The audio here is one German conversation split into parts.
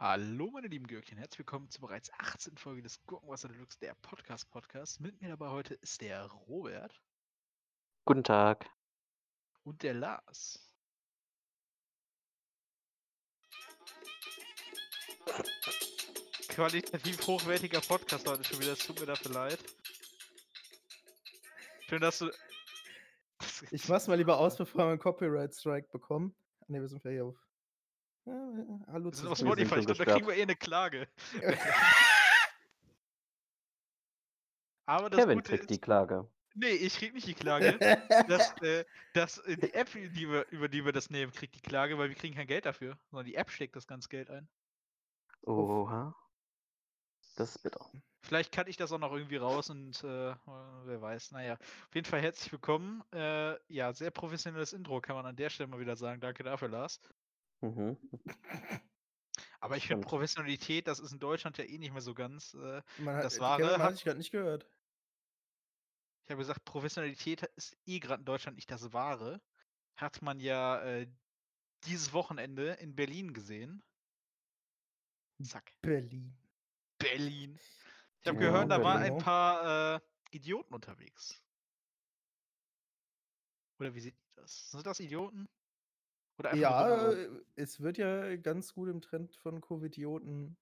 Hallo, meine lieben Gürkchen, herzlich willkommen zur bereits 18. Folge des Gurkenwasser Deluxe, der Podcast-Podcast. Mit mir dabei heute ist der Robert Guten Tag. und der Lars. Qualitativ hochwertiger Podcast heute schon wieder, es tut mir dafür leid. Schön, dass du. Ich mach's mal lieber aus, bevor wir einen Copyright-Strike bekommen. Ne, wir sind ja hier auf. Ja, hallo Wir sind auf Spotify, ich glaube, da kriegen wir eh eine Klage. Aber das Kevin Gute kriegt ist, die Klage. nee, ich krieg nicht die Klage. dass, äh, dass äh, die App, die wir, über die wir das nehmen, kriegt die Klage, weil wir kriegen kein Geld dafür, sondern die App steckt das ganze Geld ein. Oha. Das ist bitter. Vielleicht kann ich das auch noch irgendwie raus und äh, wer weiß. Naja, auf jeden Fall herzlich willkommen. Äh, ja, sehr professionelles Intro kann man an der Stelle mal wieder sagen. Danke dafür, Lars. Mhm. Aber ich finde. Professionalität, das ist in Deutschland ja eh nicht mehr so ganz. Äh, Man hat, Das äh, Wahre Kevin, hat- hatte ich gerade nicht gehört. ich habe gesagt, Professionalität ist eh gerade in Deutschland nicht das Wahre. Hat man ja äh, dieses Wochenende in Berlin gesehen. Zack. Berlin. Berlin. Ich habe Ja, gehört, da waren ein paar äh, Idioten unterwegs. Oder wie sieht das? Sind das Idioten? Oder Ja, äh, es wird ja ganz gut im Trend von Covidioten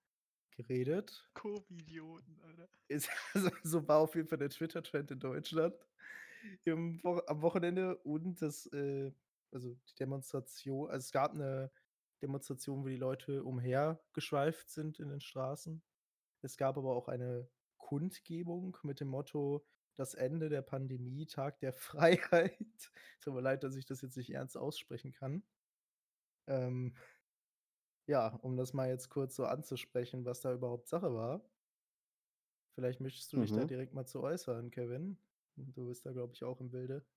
geredet. Covidioten, Alter. Ist, also, so war auf jeden Fall der Twitter-Trend in Deutschland im am Wochenende und das, äh, also die Demonstration, also es gab eine Demonstration, wo die Leute umhergeschweift sind in den Straßen. Es gab aber auch eine Kundgebung mit dem Motto: „Das Ende der Pandemie, Tag der Freiheit.“ Tut mir leid, dass ich das jetzt nicht ernst aussprechen kann. Ähm, ja, um das mal jetzt kurz so anzusprechen, was da überhaupt Sache war. Vielleicht möchtest du dich da Mhm. direkt mal zu äußern, Kevin. Du bist da, glaube ich, auch im Bilde.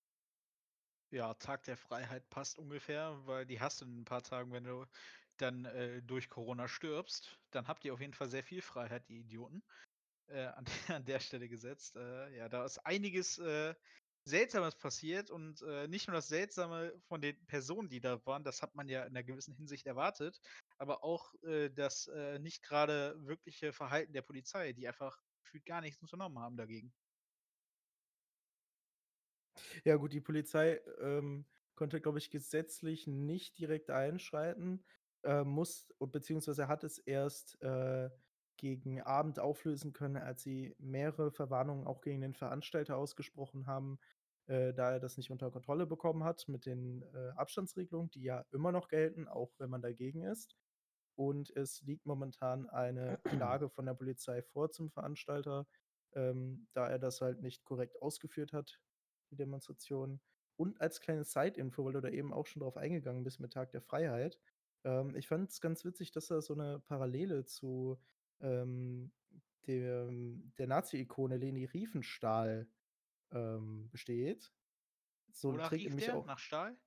Ja, Tag der Freiheit passt ungefähr, weil die hast du in ein paar Tagen, wenn du dann äh, durch Corona stirbst. Dann habt ihr auf jeden Fall sehr viel Freiheit, die Idioten. Äh, an, der, an der Stelle gesetzt. Äh, ja, da ist einiges äh, Seltsames passiert und äh, nicht nur das Seltsame von den Personen, die da waren, das hat man ja in einer gewissen Hinsicht erwartet, aber auch äh, das äh, nicht gerade wirkliche Verhalten der Polizei, die einfach gefühlt gar nichts unternommen haben dagegen. Ja gut, die Polizei, ähm, konnte, glaube ich, gesetzlich nicht direkt einschreiten, äh, muss beziehungsweise hat es erst, äh, gegen Abend auflösen können, als sie mehrere Verwarnungen auch gegen den Veranstalter ausgesprochen haben, äh, da er das nicht unter Kontrolle bekommen hat mit den, äh, Abstandsregelungen, die ja immer noch gelten, auch wenn man dagegen ist. Und es liegt momentan eine Klage von der Polizei vor zum Veranstalter, ähm, da er das halt nicht korrekt ausgeführt hat, die Demonstration. Und als kleine Side-Info, weil du da eben auch schon drauf eingegangen bist mit Tag der Freiheit. Ähm, ich fand es ganz witzig, dass da so eine Parallele zu ähm, dem, der Nazi-Ikone Leni Riefenstahl ähm, besteht. So Wonach trägt rief nämlich der? auch. Nach Stahl?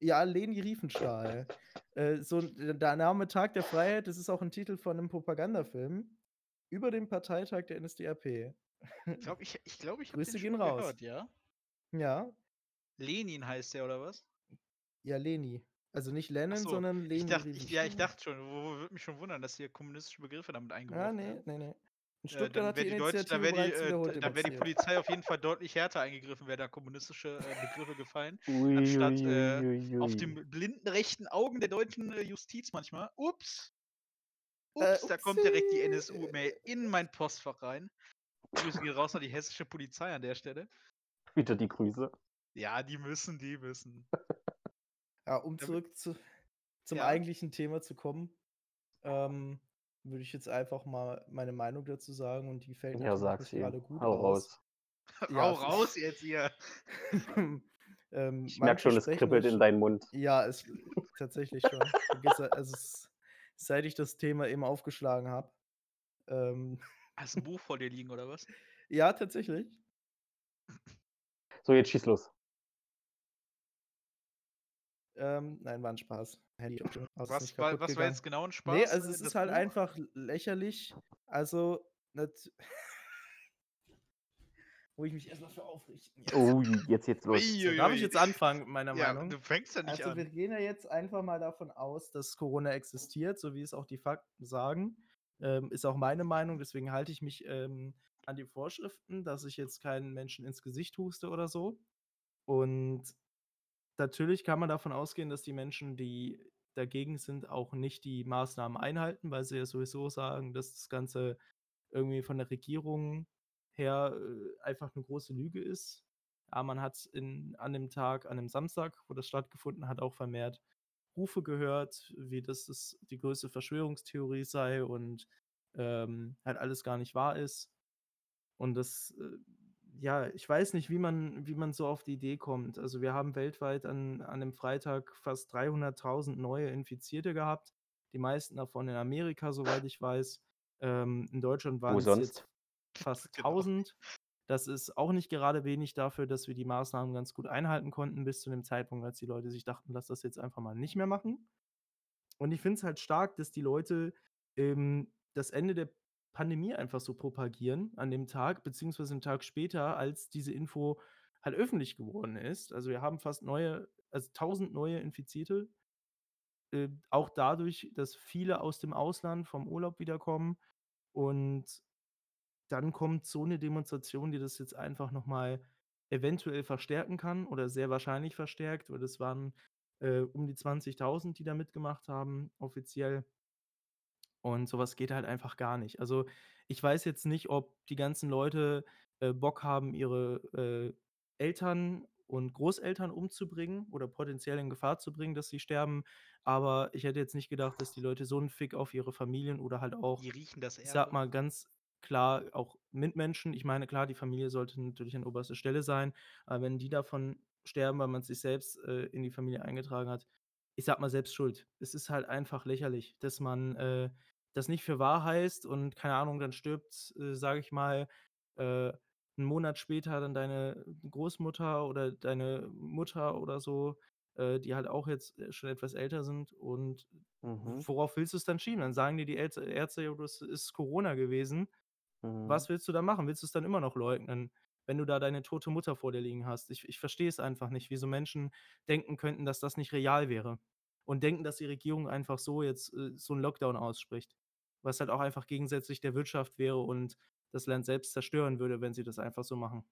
Ja, Leni Riefenstahl. äh, so, n- der Name Tag der Freiheit, das ist auch ein Titel von einem Propagandafilm über den Parteitag der NSDAP. Ich glaube, ich, ich, glaub, ich habe den gehen raus. gehört, ja? Ja, Lenin heißt der, oder was? ja, Leni. Also nicht Lennon, so, sondern Leni ich dachte, ich, ja, ich dachte schon, wo, würde mich schon wundern, dass hier kommunistische Begriffe damit Ah, eingeworfen nee, werden. nee, nee. In Äh, Stuttgart dann hat die wäre die, Initiative dann wär die, äh, wiederholt da- dann wär die. Polizei auf jeden Fall deutlich härter eingegriffen, wäre da kommunistische äh, Begriffe gefallen, Ui, anstatt ui, äh, ui, ui, auf den blinden rechten Augen der deutschen äh, Justiz manchmal. Ups! Äh, Ups, da kommt direkt die. NSU-Mail in mein Postfach rein. Grüße gehen raus an die hessische Polizei an der Stelle. Wieder die Grüße. Ja, die müssen, die müssen. Ja, um zurück zu, zum Ja. eigentlichen Thema zu kommen, ähm, würde ich jetzt einfach mal meine Meinung dazu sagen und die fällt Ja, gerade gut Hau aus. raus. Ja, Rau f- raus jetzt hier. ähm, Ich merke schon, es kribbelt in deinem Mund. Ja, es tatsächlich schon. Also es, seit ich das Thema eben aufgeschlagen habe. Ähm, Hast du ein Buch vor dir liegen, oder was? ja, tatsächlich. So, jetzt schieß los. Ähm, nein, war ein Spaß. Handy Was, nicht war, kaputt was war gegangen. jetzt genau ein Spaß? Nee, also äh, es ist halt Buch? einfach lächerlich. Also, wo ich mich erstmal für aufrichten. Jetzt. Oh, jetzt, jetzt los. So, darf ich jetzt anfangen meiner Ja, Meinung? du fängst ja nicht Also wir an. gehen ja jetzt einfach mal davon aus, dass Corona existiert, so wie es auch die Fakten sagen. Ähm, ist auch meine Meinung, deswegen halte ich mich ähm, an die Vorschriften, dass ich jetzt keinen Menschen ins Gesicht huste oder so. Und natürlich kann man davon ausgehen, dass die Menschen, die dagegen sind, auch nicht die Maßnahmen einhalten, weil sie ja sowieso sagen, dass das Ganze irgendwie von der Regierung her äh, einfach eine große Lüge ist. Ja, man hat in, an dem Tag, an dem Samstag, wo das stattgefunden hat, auch vermehrt Rufe gehört, wie das, das die größte Verschwörungstheorie sei und ähm, halt alles gar nicht wahr ist. Und das, äh, ja, ich weiß nicht, wie man, wie man so auf die Idee kommt. Also wir haben weltweit an, an dem Freitag fast 300.000 neue Infizierte gehabt. Die meisten davon in Amerika, soweit ich weiß. Ähm, in Deutschland waren es sonst? jetzt fast Genau. 1000. Das ist auch nicht gerade wenig dafür, dass wir die Maßnahmen ganz gut einhalten konnten, bis zu dem Zeitpunkt, als die Leute sich dachten, lass das jetzt einfach mal nicht mehr machen. Und ich finde es halt stark, dass die Leute ähm, das Ende der Pandemie einfach so propagieren an dem Tag, beziehungsweise einen Tag später, als diese Info halt öffentlich geworden ist. Also wir haben fast neue, also 1000 neue Infizierte. Äh, auch dadurch, dass viele aus dem Ausland vom Urlaub wiederkommen. Und dann kommt so eine Demonstration, die das jetzt einfach nochmal eventuell verstärken kann oder sehr wahrscheinlich verstärkt, weil das waren äh, um die 20.000, die da mitgemacht haben, offiziell. Und sowas geht halt einfach gar nicht. Also ich weiß jetzt nicht, ob die ganzen Leute äh, Bock haben, ihre äh, Eltern und Großeltern umzubringen oder potenziell in Gefahr zu bringen, dass sie sterben. Aber ich hätte jetzt nicht gedacht, dass die Leute so einen Fick auf ihre Familien oder halt auch Die riechen das ich sag Erbe. mal ganz klar, auch Mitmenschen. Ich meine, klar, die Familie sollte natürlich an oberster Stelle sein, aber wenn die davon sterben, weil man sich selbst äh, in die Familie eingetragen hat, ich sag mal selbst schuld. Es ist halt einfach lächerlich, dass man äh, das nicht für wahr heißt und keine Ahnung, dann stirbt, äh, sage ich mal, äh, einen Monat später dann deine Großmutter oder deine Mutter oder so, äh, die halt auch jetzt äh, schon etwas älter sind und Mhm. worauf willst du es dann schieben? Dann sagen dir die Ärzte, Ärzte ja, das ist Corona gewesen. Mhm. Was willst du da machen? Willst du es dann immer noch leugnen, wenn du da deine tote Mutter vor dir liegen hast? Ich, ich verstehe es einfach nicht, wieso Menschen denken könnten, dass das nicht real wäre. Und denken, dass die Regierung einfach so jetzt äh, so einen Lockdown ausspricht. Was halt auch einfach gegensätzlich der Wirtschaft wäre und das Land selbst zerstören würde, wenn sie das einfach so machen.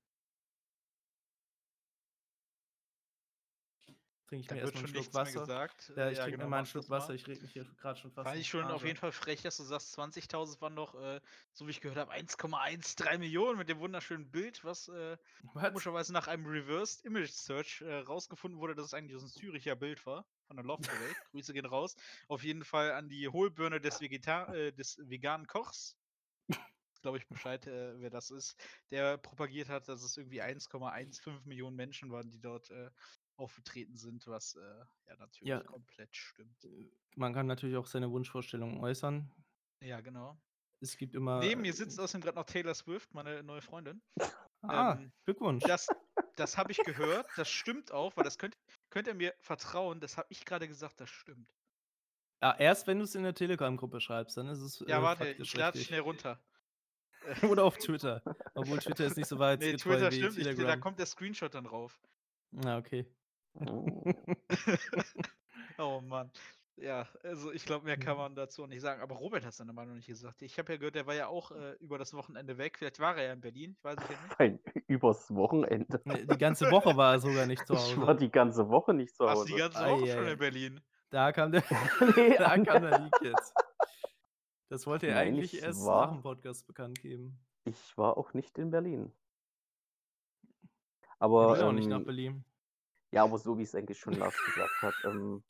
Trinke ich Da mir erstmal einen Schluck Wasser. gesagt. Ja, ich Ja, trinke genau, mir mal einen Schluck. Wasser. Ich rede mich hier gerade schon fast Fand ich schon auf Rage. jeden Fall frech, dass du sagst, 20.000 waren doch, äh, so wie ich gehört habe, 1,13 Millionen mit dem wunderschönen Bild, was äh, komischerweise nach einem Reversed Image Search äh, rausgefunden wurde, dass es eigentlich so ein Züricher Bild war von der Loftwelt. Grüße gehen raus. Auf jeden Fall an die Hohlbirne des, Vegeta äh, des veganen Kochs. Glaube ich Bescheid, äh, wer das ist, der propagiert hat, dass es irgendwie 1,15 Millionen Menschen waren, die dort äh, aufgetreten sind, was äh, ja natürlich Ja. komplett stimmt. Man kann natürlich auch seine Wunschvorstellungen äußern. Ja, genau. Es gibt immer. Neben mir sitzt außerdem gerade noch Taylor Swift, meine neue Freundin. Ah, ähm, Glückwunsch. Das, das habe ich gehört, das stimmt auch, weil das könnt, könnt ihr mir vertrauen, das habe ich gerade gesagt, das stimmt. Ja, erst wenn du es in der Telegram-Gruppe schreibst, dann ist es. Ja, äh, warte, ich lade schnell runter. Oder auf Twitter. Obwohl Twitter ist nicht so weit Nee, Twitter stimmt nicht, da kommt der Screenshot dann drauf. Na, okay. Oh. oh Mann. Ja, also ich glaube, mehr kann man dazu auch nicht sagen. Aber Robert hat seine Meinung nicht gesagt. Ich habe ja gehört, der war ja auch äh, über das Wochenende weg. Vielleicht war er ja in Berlin, ich weiß es ja nicht. Nein, übers Wochenende. Nee, Die ganze Woche war er sogar nicht zu Ich war Hause. die ganze Woche nicht zu Warst du die Hause. ganze Woche schon Eieiei. in Berlin? Da kam der, Nee, da kam der Leak jetzt. Das wollte er Nein, eigentlich ich erst war- nach dem Podcast bekannt geben. Ich war auch nicht in Berlin. Er Aber, will auch nicht nach ähm, Berlin. Ja, aber so wie es eigentlich schon Lars gesagt hat, ähm,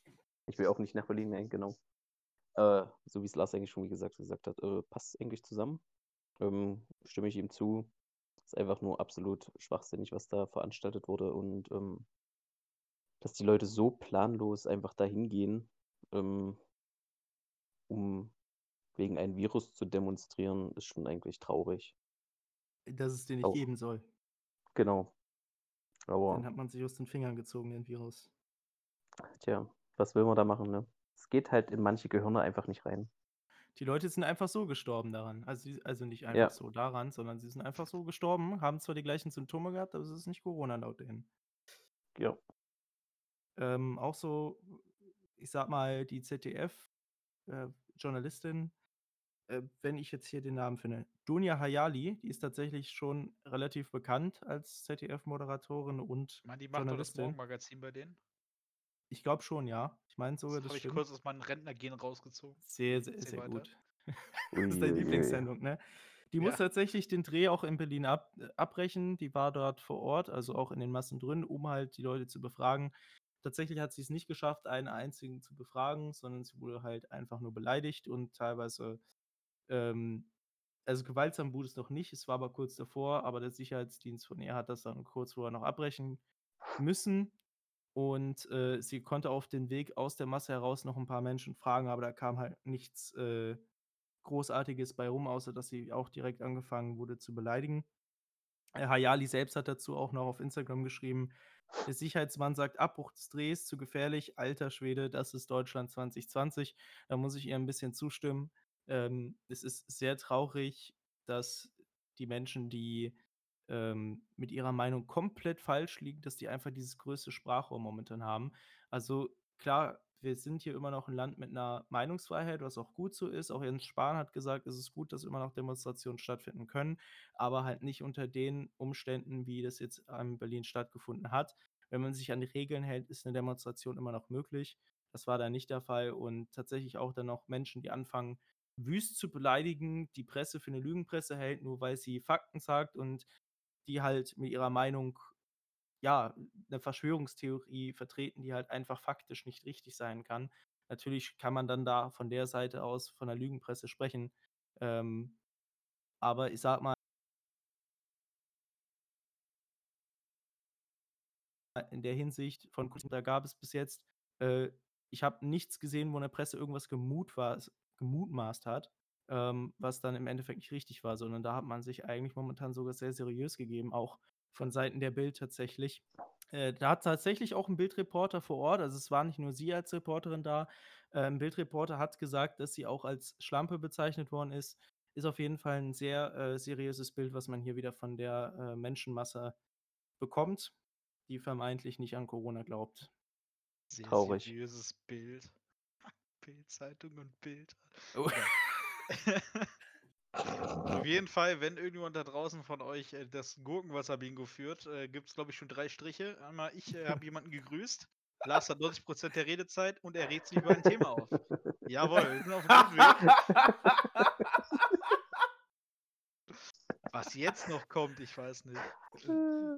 ich will auch nicht nach Berlin mehr, genau. Äh, so wie es Lars eigentlich schon wie gesagt, gesagt hat, äh, passt eigentlich zusammen. Ähm, stimme ich ihm zu. Ist einfach nur absolut schwachsinnig, was da veranstaltet wurde und ähm, dass die Leute so planlos einfach dahin gehen, ähm, um wegen einem Virus zu demonstrieren, ist schon eigentlich traurig. Dass es den nicht auch. geben soll. Genau. Aber Dann hat man sich aus den Fingern gezogen, den Virus. Tja, was will man da machen, ne? Es geht halt in manche Gehirne einfach nicht rein. Die Leute sind einfach so gestorben daran. Also, also nicht einfach Ja. so daran, sondern sie sind einfach so gestorben, haben zwar die gleichen Symptome gehabt, aber es ist nicht Corona laut denen. Ja. Ähm, auch so, ich sage mal, die ZDF äh, Journalistin, äh, wenn ich jetzt hier den Namen finde, Dunja Hayali, die ist tatsächlich schon relativ bekannt als ZDF-Moderatorin und Ich meine, die macht doch das Journalistin. Morgenmagazin bei denen. Ich glaube schon, ja. Ich meine sogar, das habe ich stimmt. kurz aus meinem Rentnergehen rausgezogen. Sehr, sehr, Erzähl sehr weiter. gut. Das ist deine Uiuiui. Lieblingssendung, ne? Die muss Ja. tatsächlich den Dreh auch in Berlin ab äh, abbrechen. Die war dort vor Ort, also auch in den Massen drin, um halt die Leute zu befragen. Tatsächlich hat sie es nicht geschafft, einen einzigen zu befragen, sondern sie wurde halt einfach nur beleidigt und teilweise, ähm also gewaltsam wurde es noch nicht, es war aber kurz davor, aber der Sicherheitsdienst von ihr hat das dann kurz vorher noch abbrechen müssen. Und, äh, sie konnte auf den Weg aus der Masse heraus noch ein paar Menschen fragen, aber da kam halt nichts, äh, Großartiges bei rum, außer dass sie auch direkt angefangen wurde zu beleidigen. Äh, Hayali selbst hat dazu auch noch auf Instagram geschrieben: „Der Sicherheitsmann sagt: ‚Abbruch des Drehs, zu gefährlich.‘ Alter Schwede, das ist Deutschland 2020.“ Da muss ich ihr ein bisschen zustimmen. Ähm, es ist sehr traurig, dass die Menschen, die, ähm, mit ihrer Meinung komplett falsch liegen, dass die einfach dieses größte Sprachrohr momentan haben. Also, klar, wir sind hier immer noch ein Land mit einer Meinungsfreiheit, was auch gut so ist. Auch Jens Spahn hat gesagt, es ist gut, dass immer noch Demonstrationen stattfinden können, aber halt nicht unter den Umständen, wie das jetzt in Berlin stattgefunden hat. Wenn man sich an die Regeln hält, ist eine Demonstration immer noch möglich. Das war da nicht der Fall und tatsächlich auch dann noch Menschen, die anfangen, wüst zu beleidigen, die Presse für eine Lügenpresse hält, nur weil sie Fakten sagt und die halt mit ihrer Meinung, ja, eine Verschwörungstheorie vertreten, die halt einfach faktisch nicht richtig sein kann. Natürlich kann man dann da von der Seite aus von der Lügenpresse sprechen, ähm, aber ich sage mal in der Hinsicht von da gab es bis jetzt äh, ich habe nichts gesehen, wo in der Presse irgendwas gemutwas gemutmaßt hat, ähm, was dann im Endeffekt nicht richtig war, sondern da hat man sich eigentlich momentan sogar sehr seriös gegeben, auch von Seiten der Bild tatsächlich. Äh, da hat tatsächlich auch ein Bildreporter vor Ort also, es war nicht nur sie als Reporterin da, äh, 'n Bildreporter hat gesagt, dass sie auch als Schlampe bezeichnet worden ist. Ist auf jeden Fall ein sehr, äh, seriöses Bild, was man hier wieder von der, äh, Menschenmasse bekommt, die vermeintlich nicht an Corona glaubt. Sehr Traurig. seriöses Bild. Bild-Zeitung und Bild. Oh. Auf jeden Fall, wenn irgendjemand da draußen von euch, äh, das Gurkenwasser-Bingo führt, äh, gibt's, glaube ich, schon 3 Striche. Einmal, ich, äh, habe jemanden gegrüßt. Lars hat 90% der Redezeit und er regt sich über ein Thema auf. Jawohl, wir sind auf 'm guten Weg. Was jetzt noch kommt, ich weiß nicht.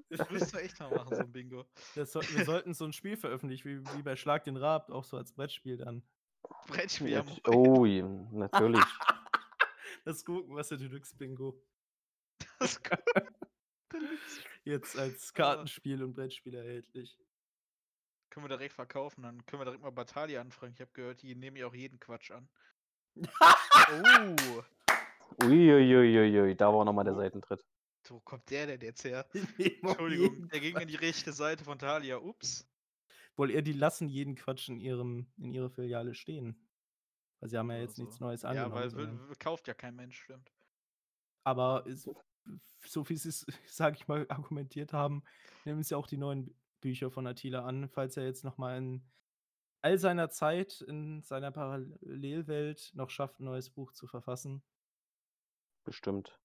Das müssten wir echt mal machen, so 'n Bingo. Das soll wir sollten so 'n Spiel veröffentlichen, wie wie bei Schlag den Raab, auch so als Brettspiel dann. Brettspiel am oh, natürlich. Das Gurkenwasser Deluxe Bingo. Das. Jetzt als Ah. Kartenspiel und Brettspiel erhältlich. Können wir direkt verkaufen, dann können wir direkt mal bei Thalia anfragen. Ich habe gehört, die nehmen ja auch jeden Quatsch an. Oh. Uiuiuiui, da war noch mal der. Seitentritt. Wo kommt der denn jetzt her? Entschuldigung, der ging in die rechte Seite von Thalia. Ups. Wohl eher, die lassen jeden Quatsch in ihrem in ihrer Filiale stehen. Weil sie haben ja jetzt nichts so. Neues Ja, angenommen, weil sondern w w kauft ja kein Mensch, stimmt. aber es so wie sie's, sage ich mal, argumentiert haben, nehmen sie auch die neuen Bücher von Attila an, falls er jetzt noch mal in all seiner Zeit in seiner Parallelwelt noch schafft, 'n neues Buch zu verfassen. Bestimmt.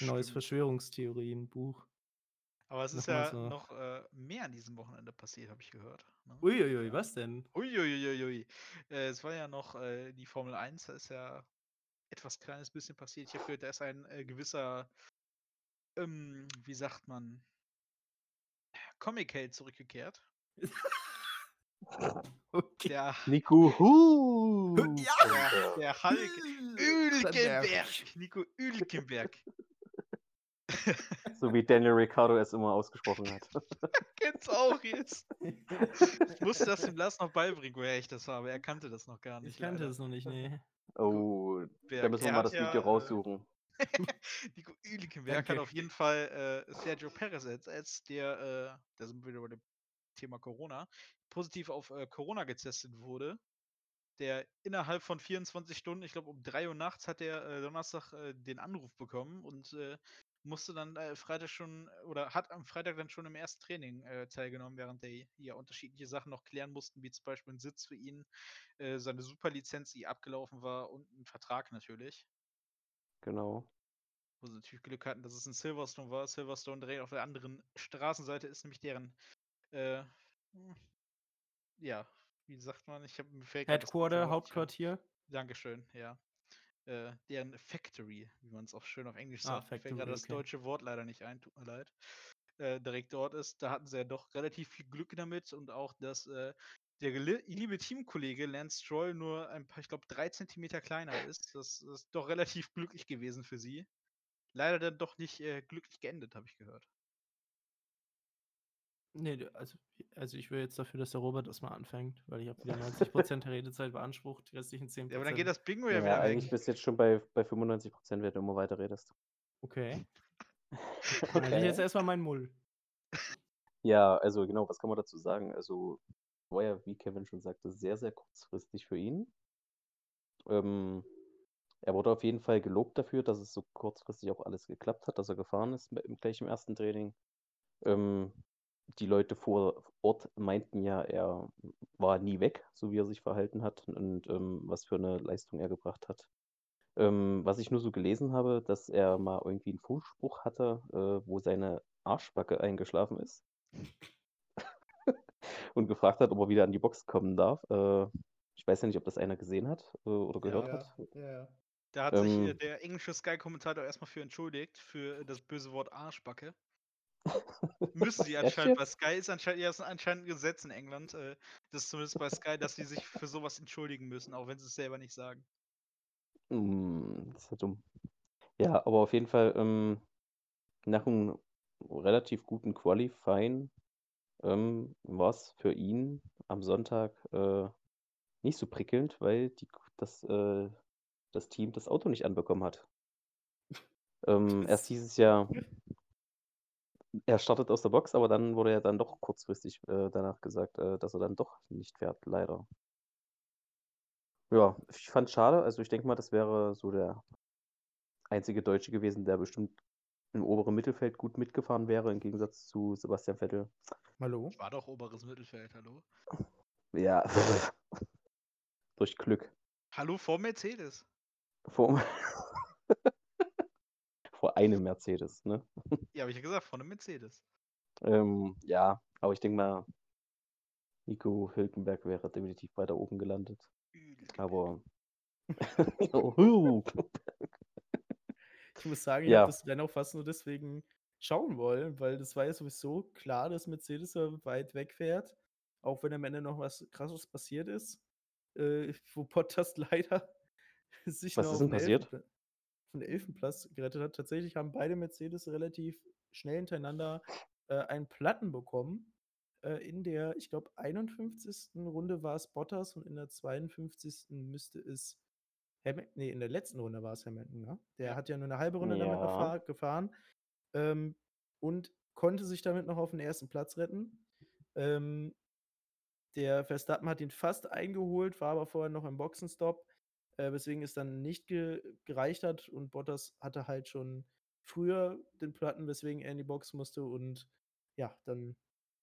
'N neues Bestimmt. Verschwörungstheorienbuch. Aber es ist Noch ja so noch, äh, mehr an diesem Wochenende passiert, habe ich gehört, ne? Ui, ui, ui, Ja. was denn? Ui, ui, ui, ui. Äh, es war ja noch, äh, die Formel 1, da ist ja etwas kleines bisschen passiert. Ich habe gehört, da ist ein, äh, gewisser ähm, wie sagt man Comic-Held zurückgekehrt. Okay. Der Nico Hu der der Hulk Hülkenberg. Nico Hülkenberg. So wie Daniel Ricciardo es immer ausgesprochen hat. Kenn's auch jetzt. Ich musste das dem Lars noch beibringen, woher ich das habe. Er kannte das noch gar nicht Ich kannte leider. das noch nicht, ne. Oh, da Berg, müssen wir mal das ja, Video äh raussuchen. Nico Hülkenberg hat auf jeden Fall, äh, Sergio Perez ersetzt, der, äh da sind wir wieder bei dem Thema Corona, positiv auf, äh, Corona getestet wurde der innerhalb von 24 Stunden, ich glaube um 3 Uhr nachts hat der äh, Donnerstag äh, den Anruf bekommen und äh, musste dann äh, Freitag schon oder hat am Freitag dann schon im ersten Training äh, teilgenommen, während der ja unterschiedliche Sachen noch klären mussten, wie zum Beispiel ein Sitz für ihn, äh, seine Superlizenz, die abgelaufen war und ein Vertrag natürlich. Genau. Wo sie natürlich Glück hatten, dass es in Silverstone war. Silverstone direkt auf der anderen Straßenseite ist nämlich deren, äh, hm, ja, wie sagt man? Ich habe Headquarter, ein. Hauptquartier. Dankeschön, ja. Äh, deren Factory, wie man es auch schön auf Englisch Ah, sagt. Mir fällt gerade Factory, das okay. deutsche Wort leider nicht ein, tut mir leid. Äh, direkt dort ist. Da hatten sie ja doch relativ viel Glück damit und auch, dass äh, der liebe Teamkollege Lance Stroll nur ein paar, ich glaube, drei Zentimeter kleiner ist. Das ist doch relativ glücklich gewesen für sie. Leider dann doch nicht äh, glücklich geendet, habe ich gehört. Nee, also, also ich wäre jetzt dafür, dass der Robert erstmal anfängt, weil ich habe wieder 90% der Redezeit beansprucht, die restlichen 10%. Ja, aber dann geht das Bingo ja, Ja, wieder eigentlich weg. bist du jetzt schon bei, bei 95%, wenn du immer weiter redest. Okay. Dann hätte ich jetzt erstmal meinen Mull. Ja, also genau, was kann man dazu sagen? Also war ja, wie Kevin schon sagte, sehr, sehr kurzfristig für ihn. Ähm, er wurde auf jeden Fall gelobt dafür, dass es so kurzfristig auch alles geklappt hat, dass er gefahren ist im, gleich im ersten Training. Ähm, die Leute vor Ort meinten ja, er war nie weg, so wie er sich verhalten hat und ähm, was für eine Leistung er gebracht hat. Ähm, was ich nur so gelesen habe, dass er mal irgendwie einen Funkspruch hatte, äh, wo seine Arschbacke eingeschlafen ist und gefragt hat, ob er wieder an die Box kommen darf. Äh, ich weiß ja nicht, ob das einer gesehen hat äh, oder gehört ja, hat. Ja, ja. Da hat sich äh, Ähm. der englische Sky-Kommentator erstmal für entschuldigt, für das böse Wort Arschbacke. Müssen sie anscheinend bei? Sky, ist anscheinend, ja, ist anscheinend ein Gesetz in England, äh, das ist zumindest bei Sky, dass sie sich für sowas entschuldigen müssen, auch wenn sie es selber nicht sagen. Hm, das ist ja dumm. Ja, aber auf jeden Fall ähm, nach einem relativ guten Qualifying ähm, war es für ihn am Sonntag äh, nicht so prickelnd, weil die, das, äh, das Team das Auto nicht anbekommen hat. Ähm, erst Das- hieß es ja, er startet aus der Box, aber dann wurde ja dann doch kurzfristig äh, danach gesagt, äh, dass er dann doch nicht fährt, leider. Ja, ich fand schade. Also ich denke mal, das wäre so der einzige Deutsche gewesen, der bestimmt im oberen Mittelfeld gut mitgefahren wäre, im Gegensatz zu Sebastian Vettel. Hallo? War doch oberes Mittelfeld, hallo? Ja, durch Glück. Hallo vor Mercedes. Vor, vor einem Mercedes, ne? Ja, habe ich ja gesagt, vor einem Mercedes. Ähm, ja, aber ich denke mal, Nico Hülkenberg wäre definitiv weiter oben gelandet. Aber. Juhu. Ich muss sagen, ich Ja. habe das Rennen auch fast nur deswegen schauen wollen, weil das war ja sowieso klar, dass Mercedes ja weit wegfährt, auch wenn am Ende noch was Krasses passiert ist, äh, wo Bottas leider sich Was noch ist auf denn den passiert? Elfenpla- den Elfenplatz gerettet hat. Tatsächlich haben beide Mercedes relativ schnell hintereinander äh, einen Platten bekommen. Äh, in der, ich glaube, 51. Runde war es Bottas und in der 52. müsste es Hamilton, nee, in der letzten Runde war es Hamilton, ne? Der hat ja nur eine halbe Runde damit Ja. fahr gefahren ähm, und konnte sich damit noch auf den ersten Platz retten. Ähm, der Verstappen hat ihn fast eingeholt, war aber vorher noch im Boxenstopp, äh, weswegen es dann nicht ge gereicht hat und Bottas hatte halt schon früher den Platten, weswegen er in die Box musste und ja, dann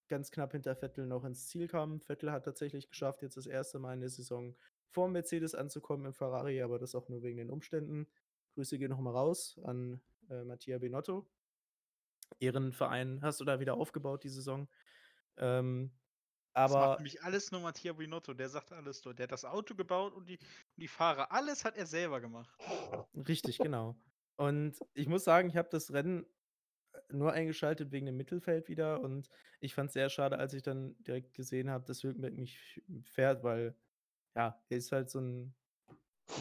ganz knapp hinter Vettel noch ins Ziel kam. Vettel hat tatsächlich geschafft, jetzt das erste Mal in der Saison vor Mercedes anzukommen im Ferrari, aber das auch nur wegen den Umständen. Grüße gehen nochmal raus an äh, Mattia Binotto. Ehrenverein hast du da wieder aufgebaut die Saison. Ähm, Das macht aber nämlich alles nur Mattia Binotto, der sagt alles dort. Der hat das Auto gebaut und die, die Fahrer. Alles hat er selber gemacht. Richtig, genau. Und ich muss sagen, ich habe das Rennen äh, nur eingeschaltet wegen dem Mittelfeld wieder und ich fand es sehr schade, als ich dann direkt gesehen habe, dass Hülkenberg nicht fährt, weil ja, er ist halt so ein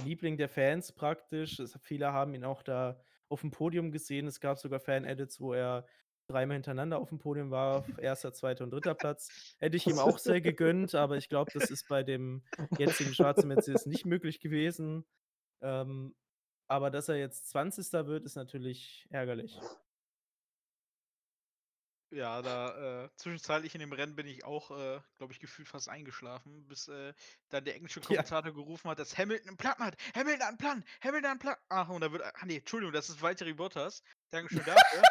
Liebling der Fans praktisch. Es, viele haben ihn auch da auf dem Podium gesehen. Es gab sogar Fan-Edits, wo er dreimal hintereinander auf dem Podium war, erster, zweiter und dritter Platz. Hätte ich ihm auch sehr gegönnt, aber ich glaube, das ist bei dem jetzigen schwarzen Mercedes nicht möglich gewesen. Ähm, aber dass er jetzt 20. wird, ist natürlich ärgerlich. Ja, da äh, zwischenzeitlich in dem Rennen bin ich auch, äh, glaube ich, gefühlt fast eingeschlafen, bis äh, dann der englische Ja. Kommentator gerufen hat, dass Hamilton einen Platten hat. Hamilton hat einen Plan, Hamilton hat einen Plan. Ach, und da wird, ach nee, Entschuldigung, das ist Valtteri Bottas. Dankeschön dafür.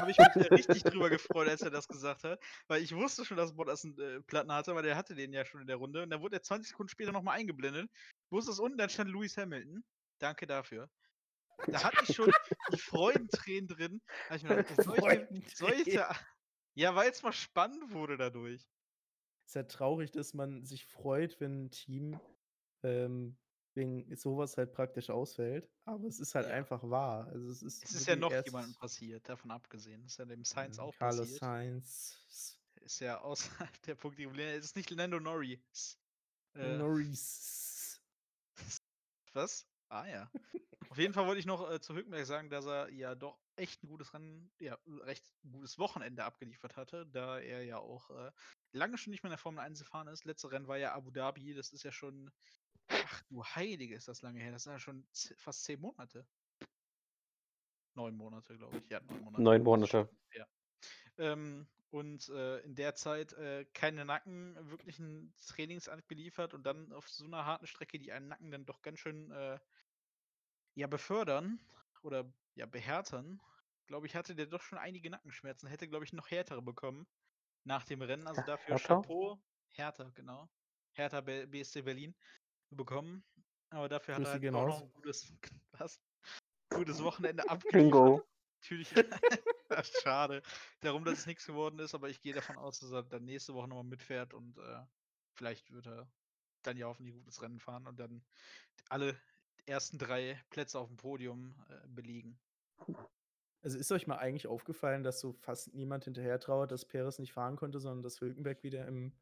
Habe ich mich richtig drüber gefreut, als er das gesagt hat, weil ich wusste schon, dass Bottas einen äh, Platten hatte, weil der hatte den ja schon in der Runde. Und dann wurde er 20 Sekunden später nochmal eingeblendet. Wo ist das unten? Dann stand Lewis Hamilton. Danke dafür. Da hatte ich schon die Freudentränen drin. Da ich mir gedacht, Freudentränen. da, ja, weil es mal spannend wurde dadurch. Ist ja traurig, dass man sich freut, wenn ein Team ähm, wegen sowas halt praktisch ausfällt. Aber es ist halt Ja. einfach wahr. Also es ist, Es ist ja noch jemandem passiert, davon abgesehen. Ist ja dem Science ähm, auch Carlos passiert. Sainz, Ist ja außerhalb der Punkte. Es ist nicht Lando Norris. Äh, Norris. was? Ah ja. Auf jeden Fall wollte ich noch äh, zu Hülkenberg sagen, dass er ja doch echt ein gutes Rennen, ja, recht gutes Wochenende abgeliefert hatte, da er ja auch äh, lange schon nicht mehr in der Formel 1 gefahren ist. Letzte Rennen war ja Abu Dhabi, das ist ja schon, du Heilige, ist das lange her. Das sind ja schon fast zehn Monate. Neun Monate, glaube ich. Ja, neun Monate. Neun Monate. Ja. Ähm, und äh, in der Zeit äh, keine Nacken, wirklich ein Trainings abgeliefert und dann auf so einer harten Strecke, die einen Nacken dann doch ganz schön äh, ja, befördern oder ja, behärtern. Glaube ich, hatte der doch schon einige Nackenschmerzen. Hätte, glaube ich, noch härtere bekommen nach dem Rennen. Also dafür härter? Chapeau. Härter, genau. Härter B BSC Berlin bekommen. Aber dafür hat er Grüße halt auch noch ein gutes, was? gutes Wochenende. Bingo. Natürlich. Schade. Darum, dass es nichts geworden ist, aber ich gehe davon aus, dass er dann nächste Woche nochmal mitfährt und äh, vielleicht wird er dann ja hoffentlich ein gutes Rennen fahren und dann alle ersten drei Plätze auf dem Podium äh, belegen. Also ist euch mal eigentlich aufgefallen, dass so fast niemand hinterher trauert, dass Perez nicht fahren konnte, sondern dass Hülkenberg wieder im,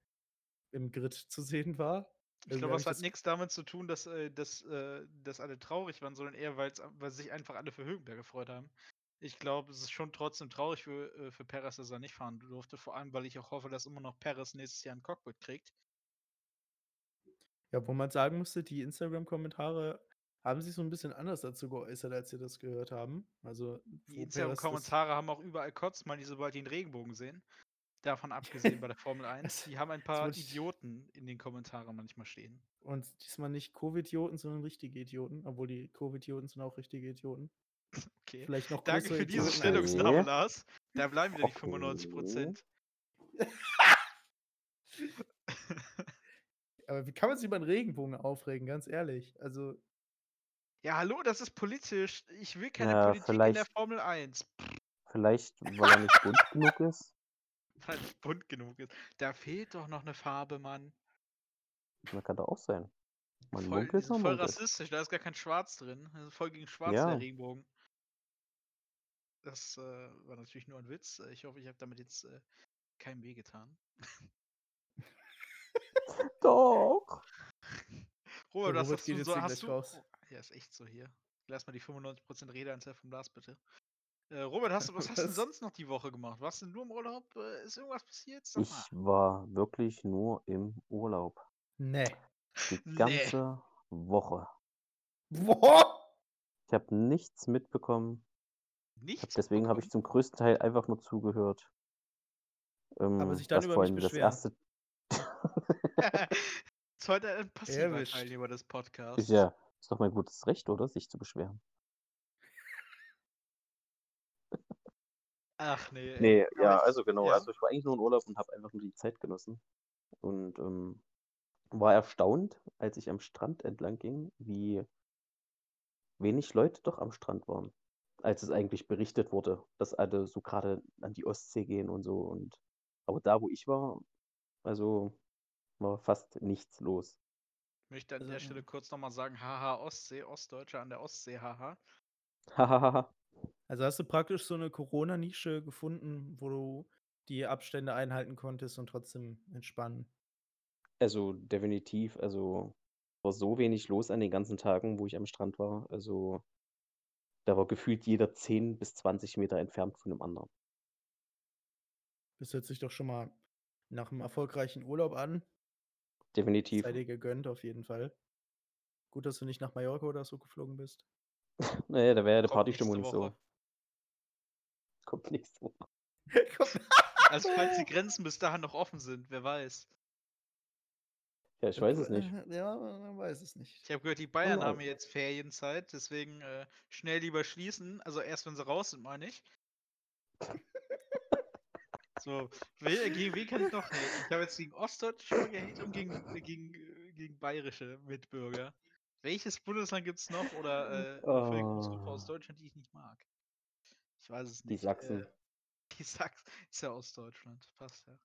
im Grid zu sehen war? Ich Irgendwie glaube, ich hat das- nichts damit zu tun, dass, äh, dass, äh, dass alle traurig waren, sondern eher, weil sich einfach alle für Hülkenberg gefreut haben. Ich glaube, es ist schon trotzdem traurig für, äh, für Perez, dass er nicht fahren durfte. Vor allem, weil ich auch hoffe, dass immer noch Perez nächstes Jahr ein Cockpit kriegt. Ja, wo man sagen musste, die Instagram-Kommentare haben sich so ein bisschen anders dazu geäußert, als sie das gehört haben. Also, Die das- Instagram-Kommentare haben auch überall kotzt, mal die sobald die den Regenbogen sehen. Davon abgesehen bei der Formel 1. Also, Die haben ein paar Idioten in den Kommentaren manchmal stehen. Und diesmal nicht Covid-Idioten, sondern richtige Idioten. Obwohl die Covid-Idioten sind auch richtige Idioten. Okay. Vielleicht noch Danke für diese Idioten Stellungnahme, Okay. Lars. Da bleiben wieder die Okay. 95 Prozent. Aber wie kann man sich über einen Regenbogen aufregen, ganz ehrlich? Also, Ja, hallo, das ist politisch. Ich will keine Ja, Politik in der vielleicht- Formel 1. Vielleicht, weil er nicht bunt genug ist. Weil es bunt genug ist. Da fehlt doch noch eine Farbe, Mann. Das kann doch auch sein. Man Voll, die sind man voll rassistisch, da ist gar kein Schwarz drin. Das ist voll gegen Schwarz Ja. der Regenbogen. Das äh, war natürlich nur ein Witz. Ich hoffe, ich habe damit jetzt äh, keinem wehgetan. Doch. Robert, was hast du so? Hast gleich du? raus. Oh, ja, ist echt so hier. Lass mal die 95% Redeanzahl vom Lars bitte. Äh, Robert, hast du, was hast du sonst noch die Woche gemacht? Warst du nur im Urlaub? Äh, ist irgendwas passiert? Sag Ich war wirklich nur im Urlaub. ne. Die Nee. ganze Woche. Boah! Ich habe nichts mitbekommen. Nichts. Hab, deswegen habe ich zum größten Teil einfach nur zugehört. Ähm, sich dann über mich allem das beschweren. erste. Ist heute ein passiver. Teilnehmer des Ist Podcasts. ja ist doch mein gutes Recht, oder? Sich zu beschweren. Ach nee. ey. Nee, Aber ja, also genau. ja. Also ich war eigentlich nur in Urlaub und habe einfach nur die Zeit genossen. Und ähm, war erstaunt, als ich am Strand entlang ging, wie wenig Leute doch am Strand waren. Als es eigentlich berichtet wurde, dass alle so gerade an die Ostsee gehen und so. Und aber da, wo ich war, also war fast nichts los. Ich möchte an der Also, Stelle kurz nochmal sagen, haha, Ostsee, Ostdeutscher an der Ostsee, haha. Hahaha. Also hast du praktisch so eine Corona-Nische gefunden, wo du die Abstände einhalten konntest und trotzdem entspannen. Also definitiv, also war so wenig los an den ganzen Tagen, wo ich am Strand war. Also da war gefühlt jeder 10 bis 20 Meter entfernt von dem anderen. Das hört sich doch schon mal nach einem erfolgreichen Urlaub an. Definitiv. Sei dir gegönnt auf jeden Fall. Gut, dass du nicht nach Mallorca oder so geflogen bist. Naja, da wäre ja die Partystimmung nicht so. Kommt nächste Woche. Komm. Also falls die Grenzen bis dahin noch offen sind, wer weiß. Ja, ich weiß es nicht. Ja, man weiß es nicht. Ich habe gehört, die Bayern Genau. haben jetzt Ferienzeit, deswegen äh, schnell lieber schließen. Also erst wenn sie raus sind, meine ich. So, wer, gegen wen kann ich noch haten? Ich habe jetzt gegen Ostdeutsche schon gehatet und gegen, äh, gegen, äh, gegen bayerische Mitbürger. Welches Bundesland gibt es noch oder äh, eine Bevölkerungsgruppe aus Oh. Deutschland, die ich nicht mag? Ich weiß es Die nicht. Sachsen. Äh, die Sachsen ist ja aus Deutschland, passt ja.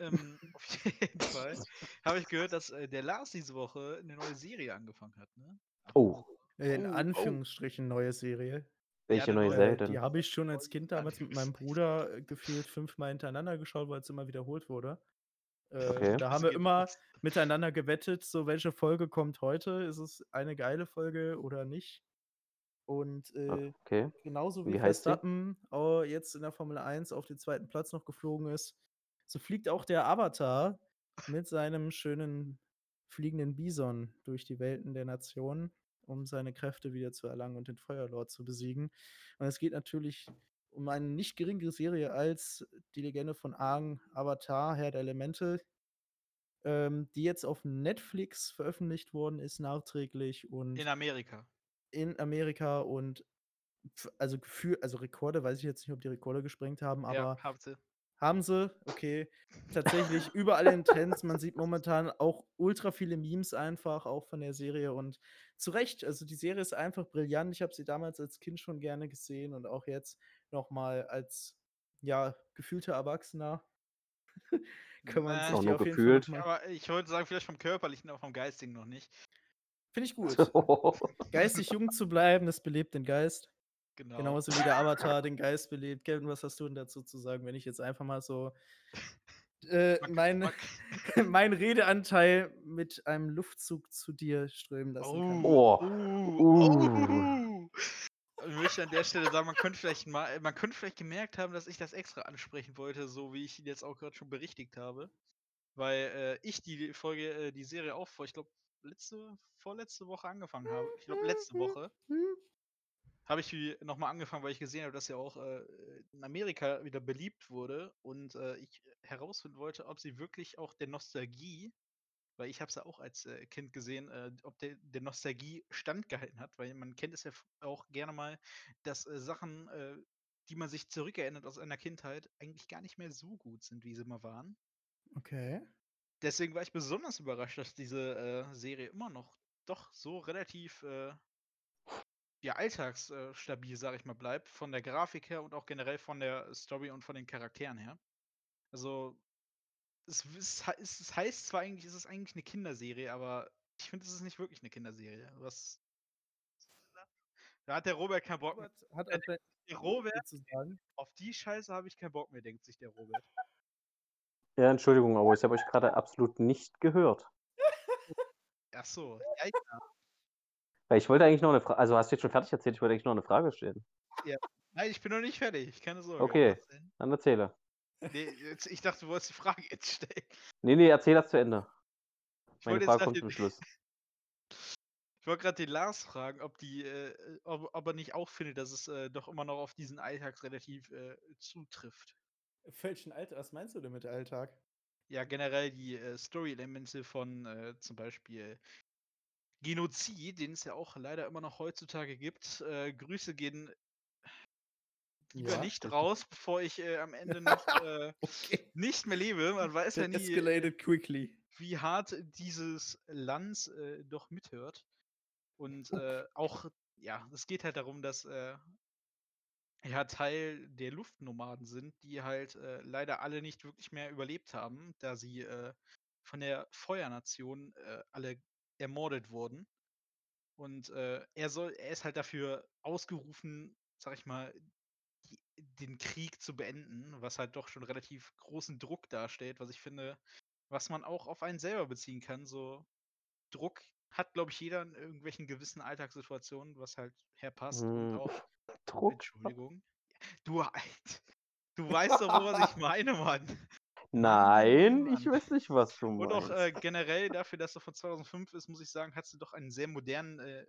Ähm, auf jeden Fall habe ich gehört, dass äh, der Lars diese Woche eine neue Serie angefangen hat, ne? Oh, Äh, In Oh, oh. Anführungsstrichen neue Serie. welche eine neue Serie Äh, die habe ich schon als Kind damals mit meinem. Bruder äh, gefühlt fünfmal hintereinander geschaut, weil es immer wiederholt wurde. Äh, Okay. Da haben wir immer miteinander gewettet, so welche Folge kommt heute. Ist es eine geile Folge oder nicht? Und Ah, äh, Okay. genauso wie Wie? Verstappen äh, jetzt in der Formel 1 auf den zweiten Platz noch geflogen ist, so fliegt auch der Avatar mit seinem schönen fliegenden Bison durch die Welten der Nationen, um seine Kräfte wieder zu erlangen und den Feuerlord zu besiegen. Und es geht natürlich um eine nicht geringere Serie als die Legende von Aang, Avatar, Herr der Elemente, ähm, die jetzt auf Netflix veröffentlicht worden ist, nachträglich und In Amerika. in Amerika und also Gefühl, also Rekorde, weiß ich jetzt nicht, ob die Rekorde gesprengt haben, aber ja, habt ihr. haben sie, okay. Tatsächlich überall in Trends. Man sieht momentan auch ultra viele Memes einfach, auch von der Serie. Und zu Recht, also die Serie ist einfach brillant. Ich habe sie damals als Kind schon gerne gesehen und auch jetzt nochmal als ja, gefühlter Erwachsener. Kann man Äh, sich Auch die nur auf jeden gefühlt. Fall noch mal. Aber ich wollte sagen, vielleicht vom körperlichen, aber vom geistigen noch nicht. Finde ich gut. Geistig jung zu bleiben, das belebt den Geist. Genau. Genauso wie der Avatar den Geist belebt. Kevin, was hast du denn dazu zu sagen, wenn ich jetzt einfach mal so äh, mein, mein Redeanteil mit einem Luftzug zu dir strömen lassen kann? Oh. Uh, Uh. oh. Ich möchte an der Stelle sagen, man könnte vielleicht mal, man könnte vielleicht gemerkt haben, dass ich das extra ansprechen wollte, so wie ich ihn jetzt auch gerade schon berichtigt habe. Weil äh, ich die Folge, äh, die Serie auch vor, ich glaube, letzte, vorletzte Woche angefangen habe. Ich glaube, letzte Woche habe ich die nochmal angefangen, weil ich gesehen habe, dass sie auch äh, in Amerika wieder beliebt wurde und äh, ich herausfinden wollte, ob sie wirklich auch der Nostalgie, weil ich habe es ja auch als äh, Kind gesehen, äh, ob der, der Nostalgie standgehalten hat, weil man kennt es ja auch gerne mal, dass äh, Sachen, äh, die man sich zurückerinnert aus einer Kindheit, eigentlich gar nicht mehr so gut sind, wie sie mal waren. Okay. Deswegen war ich besonders überrascht, dass diese äh, Serie immer noch doch so relativ äh, ja, alltagsstabil, sag ich mal, bleibt, von der Grafik her und auch generell von der Story und von den Charakteren her. Also, es, es, es, heißt zwar eigentlich, es ist eigentlich eine Kinderserie, aber ich finde, es ist nicht wirklich eine Kinderserie. Was, da hat der Robert keinen Bock mehr. Hat Äh, anscheinend Der Robert, viel zu sagen. auf die Scheiße habe ich keinen Bock mehr, denkt sich der Robert. Ja, Entschuldigung, aber ich habe euch gerade absolut nicht gehört. Ach so, ja, ich- Weil ich wollte eigentlich noch eine Frage, also hast du jetzt schon fertig erzählt, ich wollte eigentlich noch eine Frage stellen. nein, ich bin noch nicht fertig, keine Sorge. Okay. Dann erzähle. Nee, jetzt, ich dachte, du wolltest die Frage jetzt stellen. Nee, nee, erzähl das zu Ende. Ich Meine wollte Frage jetzt kommt zum Schluss. ich wollte gerade den Lars fragen, ob die, äh, ob, ob er nicht auch findet, dass es äh, doch immer noch auf diesen Alltags relativ äh, zutrifft. Welchen Alter, was meinst du denn mit Alltag? Ja, generell die äh, Story-Elemente von äh, zum Beispiel Genozid, den es ja auch leider immer noch heutzutage gibt. Äh, Grüße gehen lieber Ja, nicht raus, bevor ich äh, am Ende noch äh, Okay. nicht mehr lebe. Man weiß ja nie, escalated quickly. wie hart dieses Land äh, doch mithört. Und äh, auch, ja, es geht halt darum, dass äh, ja Teil der Luftnomaden sind, die halt äh, leider alle nicht wirklich mehr überlebt haben, da sie von der Feuernation alle ermordet wurden. Und er soll, er ist halt dafür ausgerufen, sag ich mal, den Krieg zu beenden, was halt doch schon relativ großen Druck darstellt, was ich finde, was man auch auf einen selber beziehen kann. So Druck hat, glaube ich, jeder in irgendwelchen gewissen Alltagssituationen, was halt herpasst und Hm, auch Druck? Entschuldigung. Du, du weißt doch, woran ich meine, Mann. Nein, Mann. ich weiß nicht, was du Und auch meinst. äh, generell dafür, dass er von 2005 ist, muss ich sagen, hat sie doch einen sehr modernen äh,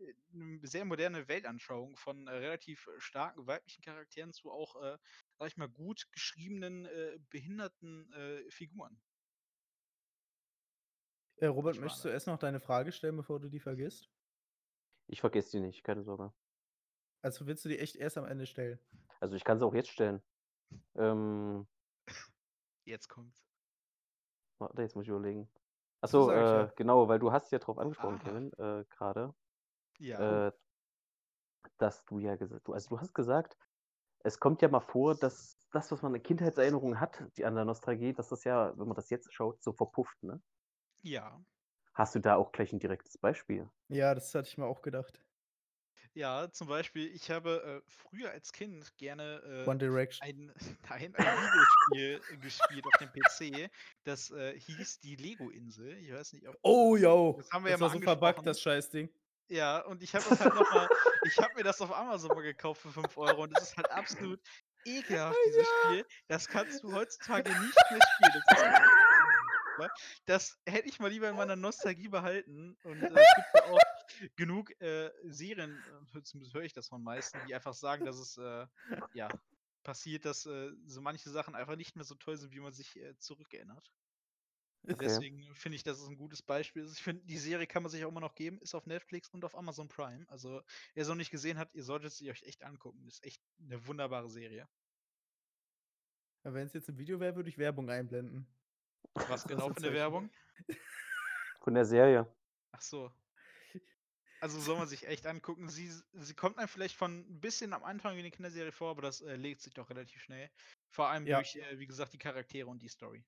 äh, 'ne sehr moderne Weltanschauung von, äh, relativ äh, starken weiblichen Charakteren zu auch, äh, sage ich mal, gut geschriebenen, äh, behinderten, äh, Figuren. Äh, Robert, Nicht möchtest du ne? erst noch deine Frage stellen, bevor du die vergisst? Ich vergesse die nicht, keine Sorge. Also, willst du die echt erst am Ende stellen? Also, ich kann sie auch jetzt stellen. Ähm Jetzt kommt's. Warte, jetzt muss ich überlegen. Ach So so, sage ich äh, genau, weil du hast ja drauf angesprochen, Aha. Kevin, äh, grade, Ja. äh, dass du ja gesa du also, du hast gesagt, es kommt ja mal vor, dass das, was man in Kindheitserinnerungen hat, die an der Nostalgie, dass das ja, wenn man das jetzt schaut, so verpufft, ne? Ja. Hast du da auch gleich 'n direktes Beispiel? Ja, das hatte ich mir auch gedacht. Ja, zum Beispiel, ich habe, äh, früher als Kind gerne, One äh, Direction. ein nein, ein Videospiel gespielt auf dem PC, das, äh, hieß die Lego-Insel. Ich weiß nicht, ob Oh, das jo, das haben wir ja das mal war so verbuggt, das Scheißding. Ja, und ich habe das halt noch mal ich habe mir das auf Amazon mal gekauft für 5 € und das ist halt absolut ekelhaft, dieses Ja. Spiel. Das kannst du heutzutage nicht mehr spielen. Das ne? Das hätte ich mal lieber in meiner Nostalgie behalten und, äh, es gibt ja auch genug, äh, Serien, äh, zumindest höre ich das von meisten, die einfach sagen, dass es, äh, ja, passiert, dass, äh, so manche Sachen einfach nicht mehr so toll sind, wie man sich, äh, zurückerinnert. Okay. deswegen finde ich, dass es 'n gutes Beispiel ist. Ich finde, die Serie kann man sich auch immer noch geben, ist auf Netflix und auf Amazon Prime. Also, wer es noch nicht gesehen hat, ihr solltet sie euch echt angucken. Ist echt 'ne wunderbare Serie. Ja, wenn's jetzt 'n Video wäre, würde ich Werbung einblenden. Was genau so für 'ne Zeichen. Werbung? Von der Serie. Ach so. Also, soll man sich echt angucken. Sie sie kommt einem vielleicht von 'n bisschen am Anfang wie 'ne Kinderserie vor, aber das, äh, legt sich doch relativ schnell. Vor allem Ja. durch, äh, wie gesagt, die Charaktere und die Story.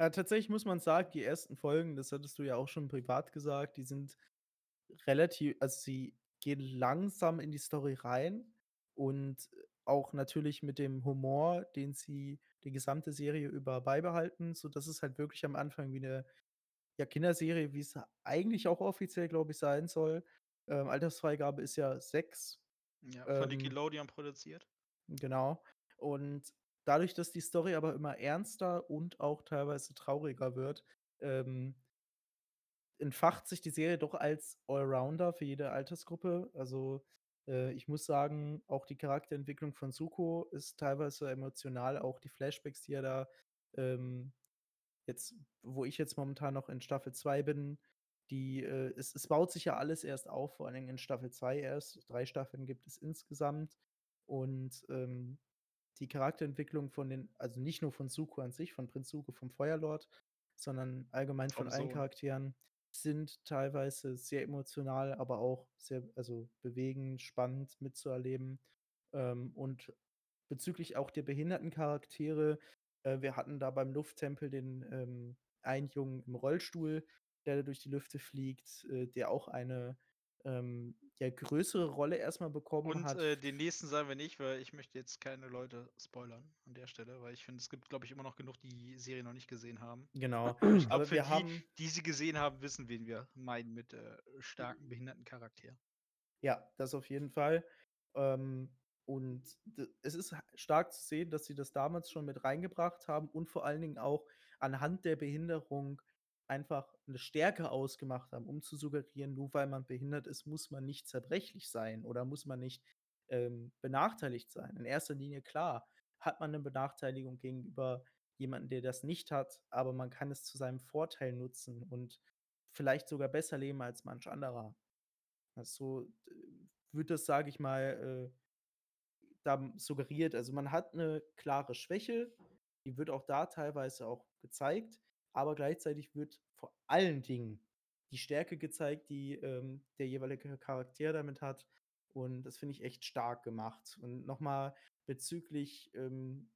Ja, tatsächlich muss man sagen, die ersten Folgen, das hattest du ja auch schon privat gesagt, die sind relativ also, sie gehen langsam in die Story rein und auch natürlich mit dem Humor, den sie die gesamte Serie über beibehalten, sodass es halt wirklich am Anfang wie 'ne, ja, Kinderserie, wie's eigentlich auch offiziell, glaube ich, sein soll. Ähm, Altersfreigabe ist ja 6. Ja, von Ähm Nickelodeon produziert. Genau. Und dadurch, dass die Story aber immer ernster und auch teilweise trauriger wird, ähm entfacht sich die Serie doch als Allrounder für jede Altersgruppe. Also, äh, ich muss sagen, auch die Charakterentwicklung von Zuko ist teilweise emotional, auch die Flashbacks, die er da, ähm jetzt wo ich jetzt momentan noch in Staffel 2 bin, die, äh es es baut sich ja alles erst auf, vor allen Dingen in Staffel 2 erst. 3 Staffeln gibt es insgesamt. Und, ähm, die Charakterentwicklung von den also, nicht nur von Zuko an sich, von Prinz Zuko vom Feuerlord, sondern allgemein von allen. Charakteren sind teilweise sehr emotional, aber auch sehr also, bewegend, spannend mitzuerleben. Ähm, und bezüglich auch der behinderten Charaktere, äh, wir hatten da beim Lufttempel den, ähm, einen Jungen im Rollstuhl, der da durch die Lüfte fliegt, äh, der auch eine, ähm, ja, größere Rolle erst mal bekommen Und, hat äh, f den nächsten sagen wir nicht, weil ich möchte jetzt keine Leute spoilern an der Stelle, weil ich finde, es gibt, glaube ich, immer noch genug, die die Serie noch nicht gesehen haben. Genau, glaube, aber für wir die, haben die sie gesehen haben, wissen, wen wir meinen mit, äh, starken behinderten Charakter. Ja, das auf jeden Fall. Ähm, und es ist stark zu sehen, dass sie das damals schon mit reingebracht haben und vor allen Dingen auch anhand der Behinderung einfach 'ne Stärke ausgemacht haben, um zu suggerieren, nur weil man behindert ist, muss man nicht zerbrechlich sein oder muss man nicht, ähm, benachteiligt sein. In erster Linie, klar, hat man 'ne Benachteiligung gegenüber jemandem, der das nicht hat, aber man kann es zu seinem Vorteil nutzen und vielleicht sogar besser leben als manch anderer. Also, d wird das, sage ich mal, äh, da suggeriert. Also, man hat 'ne klare Schwäche, die wird auch da teilweise auch gezeigt, aber gleichzeitig wird vor allen Dingen die Stärke gezeigt, die, ähm, der jeweilige Charakter damit hat. Und das finde ich echt stark gemacht. Und noch mal bezüglich, ähm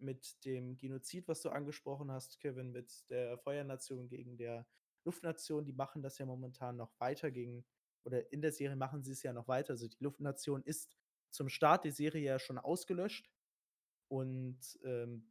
mit dem Genozid, was du angesprochen hast, Kevin, mit der Feuernation gegen der Luftnation, die machen das ja momentan noch weiter gegen oder in der Serie machen sie's ja noch weiter. Also, die Luftnation ist zum Start der Serie ja schon ausgelöscht und, ähm,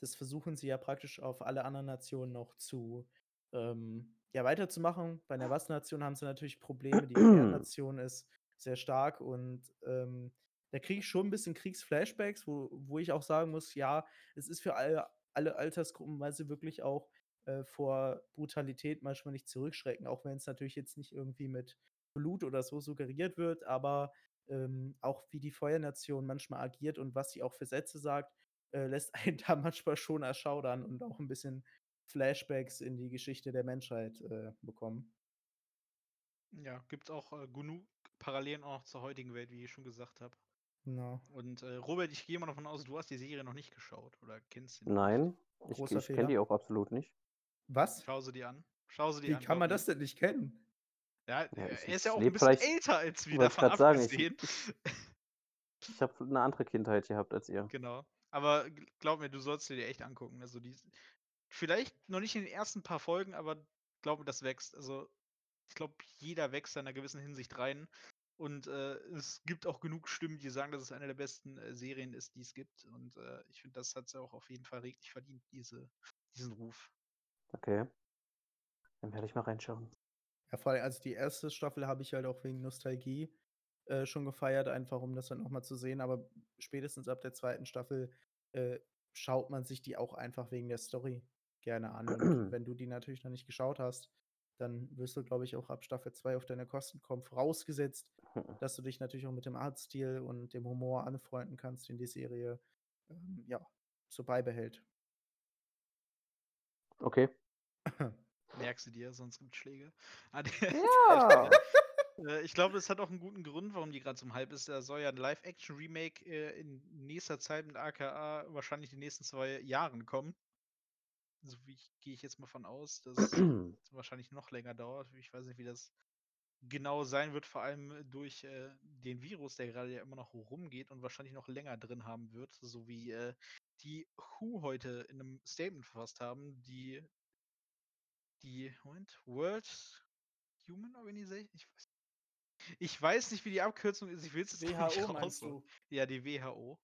das versuchen sie ja praktisch auf alle anderen Nationen noch zu ähm, ja, weiterzumachen. Bei der Wasser-Nation haben sie natürlich Probleme. Die Erdnation ist sehr stark und, ähm, da kriege ich schon 'n bisschen Kriegsflashbacks, wo wo ich auch sagen muss, ja, es ist für alle alle Altersgruppen, weil sie wirklich auch, äh, vor Brutalität manchmal nicht zurückschrecken, auch wenn's natürlich jetzt nicht irgendwie mit Blut oder so suggeriert wird, aber ähm, auch wie die Feuernation manchmal agiert und was sie auch für Sätze sagt, äh, lässt einen da manchmal schon erschaudern und auch ein bisschen Flashbacks in die Geschichte der Menschheit äh, bekommen. Ja, gibt auch äh, genug Parallelen auch zur heutigen Welt, wie ich schon gesagt habe. Genau. Und äh, Robert, ich gehe mal davon aus, du hast die Serie noch nicht geschaut oder kennst sie nicht. Nein, ich, Großer ich Fehler. kenne die auch absolut nicht. Was? Schau sie dir an. Schau sie dir Wie an. kann man das denn nicht kennen? Ja, Ja, äh, ich- er ist ja ich auch ein bisschen älter als wir, ich davon sagen, ich- abgesehen. Ich habe eine andere Kindheit gehabt als ihr. Genau. Aber gl- glaub mir, du sollst dir echt angucken. Also die vielleicht noch nicht in den ersten paar Folgen, aber glaub mir, das wächst. Also ich glaube, jeder wächst in einer gewissen Hinsicht rein. Und äh, es gibt auch genug Stimmen, die sagen, dass es eine der besten äh, Serien ist, die es gibt. Und äh, ich finde, das hat sie auch auf jeden Fall richtig verdient, diese, diesen Ruf. Okay. Dann werde ich mal reinschauen. Ja, vor allem, also die erste Staffel habe ich halt auch wegen Nostalgie äh, schon gefeiert, einfach um das dann nochmal zu sehen. Aber spätestens ab der zweiten Staffel äh, schaut man sich die auch einfach wegen der Story gerne an. Und wenn du die natürlich noch nicht geschaut hast, dann wirst du, glaube ich, auch ab Staffel 2 auf deine Kosten kommen. Vorausgesetzt, dass du dich natürlich auch mit dem Artstil und dem Humor anfreunden kannst, den die Serie ähm, ja, so beibehält. Okay. Merkst du dir, sonst gibt Schläge. Ah, Ja. Äh, Ich glaube, es hat auch einen guten Grund, warum die gerade zum Hype ist. Da soll ja ein Live-Action-Remake äh, in nächster Zeit mit AKA wahrscheinlich die nächsten zwei Jahren kommen. So wie ich, gehe ich jetzt mal von aus, dass es wahrscheinlich noch länger dauert. Ich weiß nicht, wie das genau sein wird, vor allem durch äh, den Virus, der gerade ja immer noch rumgeht und wahrscheinlich noch länger drin haben wird, so wie äh, die WHO heute in einem Statement verfasst haben, die die Moment, World Human Organization? Ich weiß, ich weiß nicht, wie die Abkürzung ist. Ich will es jetzt nicht raussuchen. du? Ja, die WHO.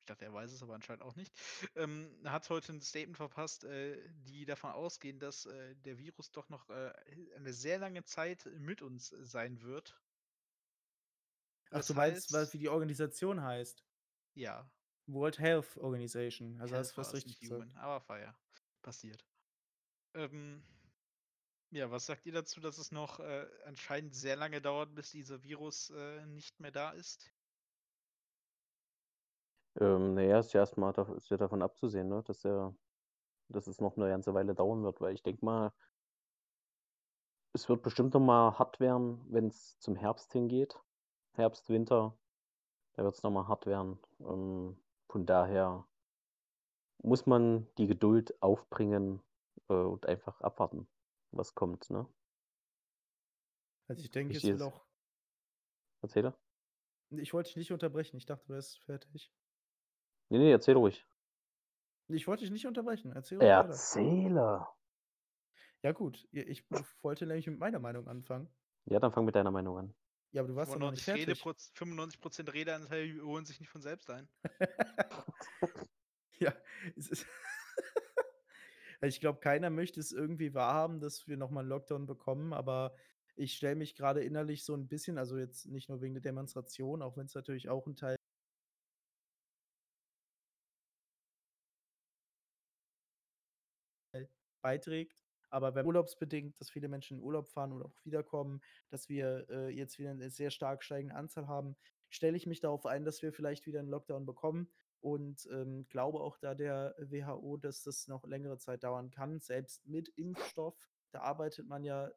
Ich dachte, er weiß es aber anscheinend auch nicht. Ähm, hat heute ein Statement verpasst, äh, die davon ausgehen, dass äh, der Virus doch noch äh, eine sehr lange Zeit mit uns sein wird. Ach, du meinst, was, Weshalb- wie die Organisation heißt? Ja, World Health Organization. Also hast Health du fast richtig gesagt. Human, aber Fire. Passiert. Ähm, ja, was sagt ihr dazu, dass es noch äh, anscheinend sehr lange dauert, bis dieser Virus äh, nicht mehr da ist? Ähm, naja, ist ja erstmal ist ja davon abzusehen, ne, dass er dass es noch eine ganze Weile dauern wird, weil ich denke mal, es wird bestimmt noch mal hart werden, wenn es zum Herbst hingeht. Herbst, Winter, da wird es noch mal hart werden. Ähm, von daher muss man die Geduld aufbringen äh, und einfach abwarten, was kommt, ne? Also ich denke, Ich es will auch. Erzähl er? Ich wollte dich nicht unterbrechen. Ich dachte, du wärst fertig. Nee, nee, erzähl ruhig. Ich wollte dich nicht unterbrechen. Erzähl ruhig. Erzähle. Ja, gut. Ich wollte nämlich mit meiner Meinung anfangen. Ja, dann fang mit deiner Meinung an. Ja, aber du warst doch noch nicht 95 fertig. Rede, 95% Redeanteil holen sich nicht von selbst ein. ja, es ist. Ich glaube, keiner möchte es irgendwie wahrhaben, dass wir nochmal einen Lockdown bekommen, aber ich stelle mich gerade innerlich so ein bisschen, also jetzt nicht nur wegen der Demonstration, auch wenn es natürlich auch ein Teil beiträgt. Aber wenn urlaubsbedingt, dass viele Menschen in Urlaub fahren oder auch wiederkommen, dass wir äh, jetzt wieder eine sehr stark steigende Anzahl haben, stelle ich mich darauf ein, dass wir vielleicht wieder einen Lockdown bekommen und ähm, glaube auch da der WHO, dass das noch längere Zeit dauern kann, selbst mit Impfstoff. Da arbeitet man ja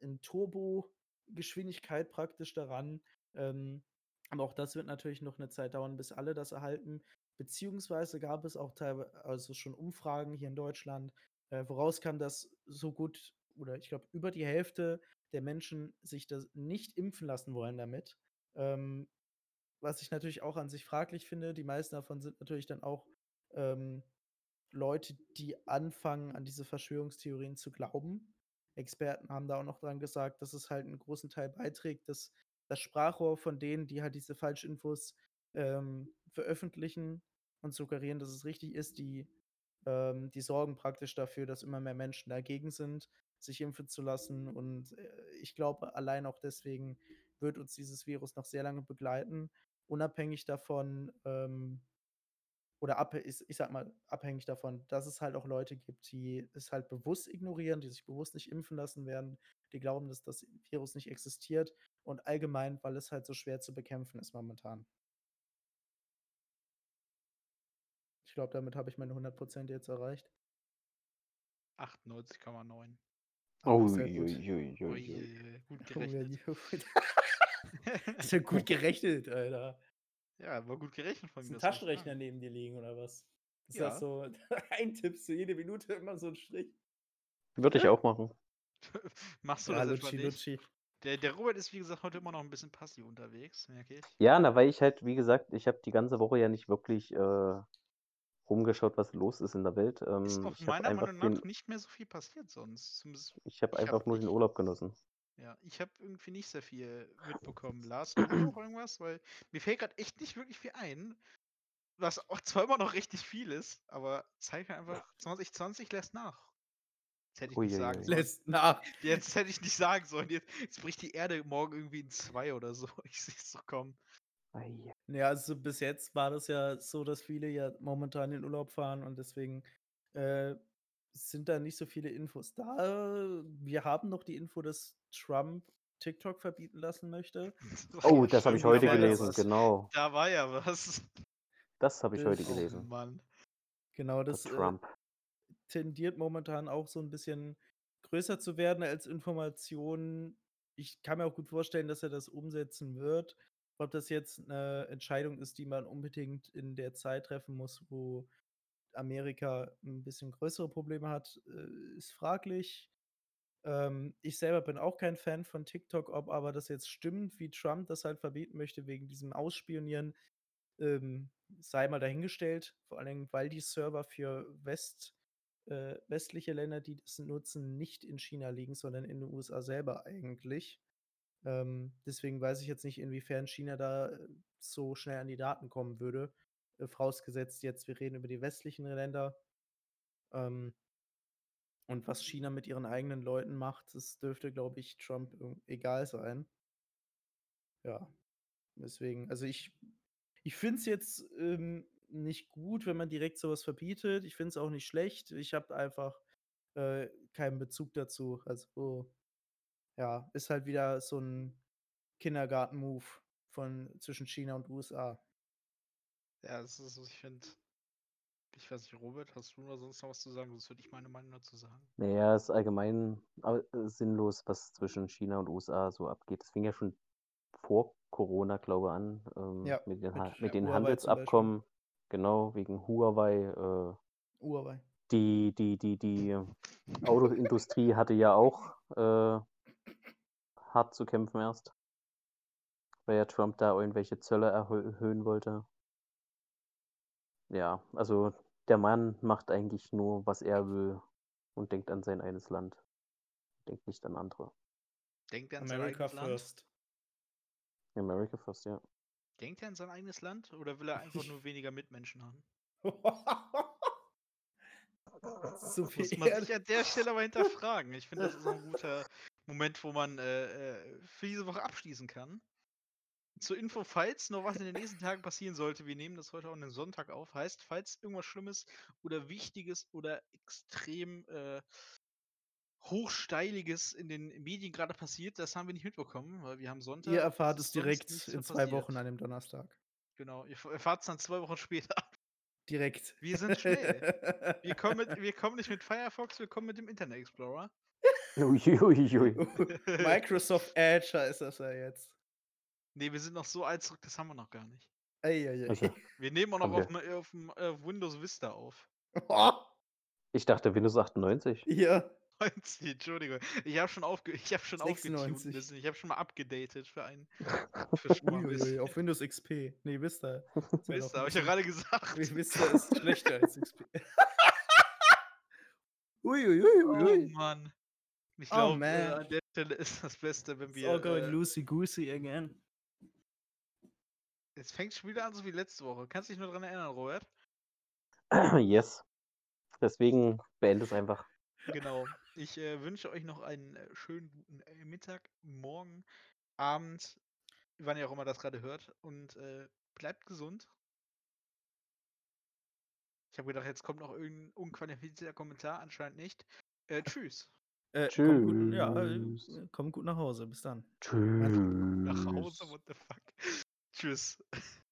in Turbo-Geschwindigkeit praktisch daran. Ähm, aber auch das wird natürlich noch eine Zeit dauern, bis alle das erhalten. Beziehungsweise gab es auch teilweise also schon Umfragen hier in Deutschland, äh, woraus kam, dass so gut oder ich glaube über die Hälfte der Menschen sich das nicht impfen lassen wollen damit. Ähm, was ich natürlich auch an sich fraglich finde. Die meisten davon sind natürlich dann auch ähm, Leute, die anfangen, an diese Verschwörungstheorien zu glauben. Experten haben da auch noch dran gesagt, dass es halt einen großen Teil beiträgt, dass das Sprachrohr von denen, die halt diese Falschinfos ähm, veröffentlichen und suggerieren, dass es richtig ist, die, ähm, die sorgen praktisch dafür, dass immer mehr Menschen dagegen sind, sich impfen zu lassen. Und äh, ich glaube, allein auch deswegen wird uns dieses Virus noch sehr lange begleiten, unabhängig davon, ähm, oder abhä ich ich sage mal, abhängig davon, dass es halt auch Leute gibt, die es halt bewusst ignorieren, die sich bewusst nicht impfen lassen werden, die glauben, dass das Virus nicht existiert und allgemein, weil es halt so schwer zu bekämpfen ist momentan. Ich glaube, damit habe ich meine 100% jetzt erreicht. 98,9. Oh, gut. ui, ui, ui, ui. Ui, gut Oh, gerechnet. Hast ja gut gerechnet, Alter. Ja, war gut gerechnet von mir. einen das muss ich Taschenrechner neben dir liegen oder was? Ist Ja. das so eintippst du jede Minute immer so 'n Strich? Würde ich auch machen. Machst du Ja, das Lutschi, nicht? Lutschi. Der der Robert ist, wie gesagt, heute immer noch 'n bisschen passiv unterwegs, merke ich. Ja, na, weil ich halt, wie gesagt, ich habe die ganze Woche ja nicht wirklich, äh, rumgeschaut, was los ist in der Welt. Ist Ähm, ich habe meiner einfach Meinung nach den nicht mehr so viel passiert sonst. Zumindest ich habe einfach habe nur den Urlaub genossen. Ja, ich habe irgendwie nicht sehr viel mitbekommen. Lars, du noch irgendwas? Weil mir fällt grad echt nicht wirklich viel ein, was auch zwar immer noch richtig viel ist, aber zeigt mir einfach 2020 lässt nach. Das hätte ich nicht sagen Uiuiui. sollen. Lässt nach. Jetzt hätte ich nicht sagen sollen. Jetzt jetzt bricht die Erde morgen irgendwie in 2 oder so. Ich sehe es doch kommen. Ja, also bis jetzt war das ja so, dass viele ja momentan in Urlaub fahren und deswegen, äh, sind da nicht so viele Infos da. Wir haben noch die Info, dass Trump TikTok verbieten lassen möchte. Das Oh, ja das habe ich heute gelesen, was. genau. Da war ja was. Das habe ich heute Das Oh gelesen. Mann. Genau, das, äh, Trump. tendiert momentan auch so 'n bisschen größer zu werden als Information. Ich kann mir auch gut vorstellen, dass er das umsetzen wird. Ob das jetzt 'ne Entscheidung ist, die man unbedingt in der Zeit treffen muss, wo Amerika 'n bisschen größere Probleme hat, äh, ist fraglich. Ähm, ich selber bin auch kein Fan von TikTok, ob aber das jetzt stimmt, wie Trump das halt verbieten möchte wegen diesem Ausspionieren, ähm, sei mal dahingestellt. Vor allen Dingen, weil die Server für West äh, westliche Länder, die das nutzen, nicht in China liegen, sondern in den USA selber eigentlich. Ähm, deswegen weiß ich jetzt nicht, inwiefern China da, äh, so schnell an die Daten kommen würde, vorausgesetzt jetzt, wir reden über die westlichen Länder. Ähm und was China mit ihren eigenen Leuten macht, das dürfte, glaube ich, Trump egal sein. Ja, deswegen also ich ich finde es jetzt, ähm, nicht gut, wenn man direkt so was verbietet. Ich finde es auch nicht schlecht. Ich habe einfach, äh, keinen Bezug dazu. Also, ja, ist halt wieder so 'n Kindergarten-Move zwischen China und USA. Ja, das ist ich finde ich weiß nicht, Robert, hast du da sonst noch was zu sagen? Sonst würde ich meine Meinung dazu sagen. Na ja, ist allgemein äh, sinnlos, was zwischen China und USA so abgeht. Das fing ja schon vor Corona, glaube an, ähm, Ja, mit den mit Ha mit den. Handelsabkommen. Genau, wegen Huawei, äh Huawei. Die die die die Autoindustrie hatte ja auch, äh, hart zu kämpfen erst. Weil ja Trump da irgendwelche Zölle erhö erhöhen wollte. Ja, also der Mann macht eigentlich nur, was er will und denkt an sein eines Land. Denkt nicht an andere. Denkt er an sein America eigenes Land? first. America first, ja. Denkt er an sein eigenes Land oder will er einfach nur weniger Mitmenschen haben? So viel Muss man Erde. sich an der Stelle aber hinterfragen. Ich finde, das ist ein guter Moment, wo man, äh, äh, für diese Woche abschließen kann. Zur Info, falls noch was in den nächsten Tagen passieren sollte, wir nehmen das heute auch an 'nem Sonntag auf, heißt, falls irgendwas Schlimmes oder Wichtiges oder extrem, äh, Hochsteiliges in den Medien grade passiert, das haben wir nicht mitbekommen, weil wir haben Sonntag. Ihr erfahrt ist es direkt in 2 Wochen an dem Donnerstag. Genau, ihr f erfahrt's dann 2 Wochen später. Direkt. Wir sind schnell. Wir kommen mit wir kommen nicht mit Firefox, wir kommen mit dem Internet Explorer. Microsoft Edge heißt das ja jetzt. Ne, wir sind noch so alt zurück, das haben wir noch gar nicht. Ei, ei, ei. Also, Wir nehmen auch noch auf dem auf'm, äh, Windows Vista auf. Ich dachte Windows 98. Ja. 90, Entschuldigung. Ich habe schon aufge ich habe schon aufgetunt 96. ein bisschen. Ich habe schon mal abgedatet für einen für schon mal Ui, ui, ui, Wissen. auf Windows XP. Ne, Vista. Vista, habe ich ja grade gesagt. Vi Vista ist schlechter als XP. Ui, ui, ui, ui, Oh. Mann. Ich Oh, glaube, äh, man. an der Stelle ist das Beste, wenn It's wir, all going äh loosey-goosey again. Es fängt schon wieder an, so wie letzte Woche. Kannst dich nur dran erinnern, Robert? Yes. Deswegen beende es einfach. Genau. Ich, äh, wünsche euch noch einen, äh, schönen guten, äh, Mittag, Morgen, Abend, wann ihr auch immer das grade hört und, äh, bleibt gesund. Ich habe gedacht, jetzt kommt noch irgendein unqualifizierter Kommentar, anscheinend nicht. Äh, tschüss. Äh, komm gut, ja, äh, Tschüss. komm gut nach Hause. Bis dann. Tschüss. Nach Hause, what the fuck. Tschüss.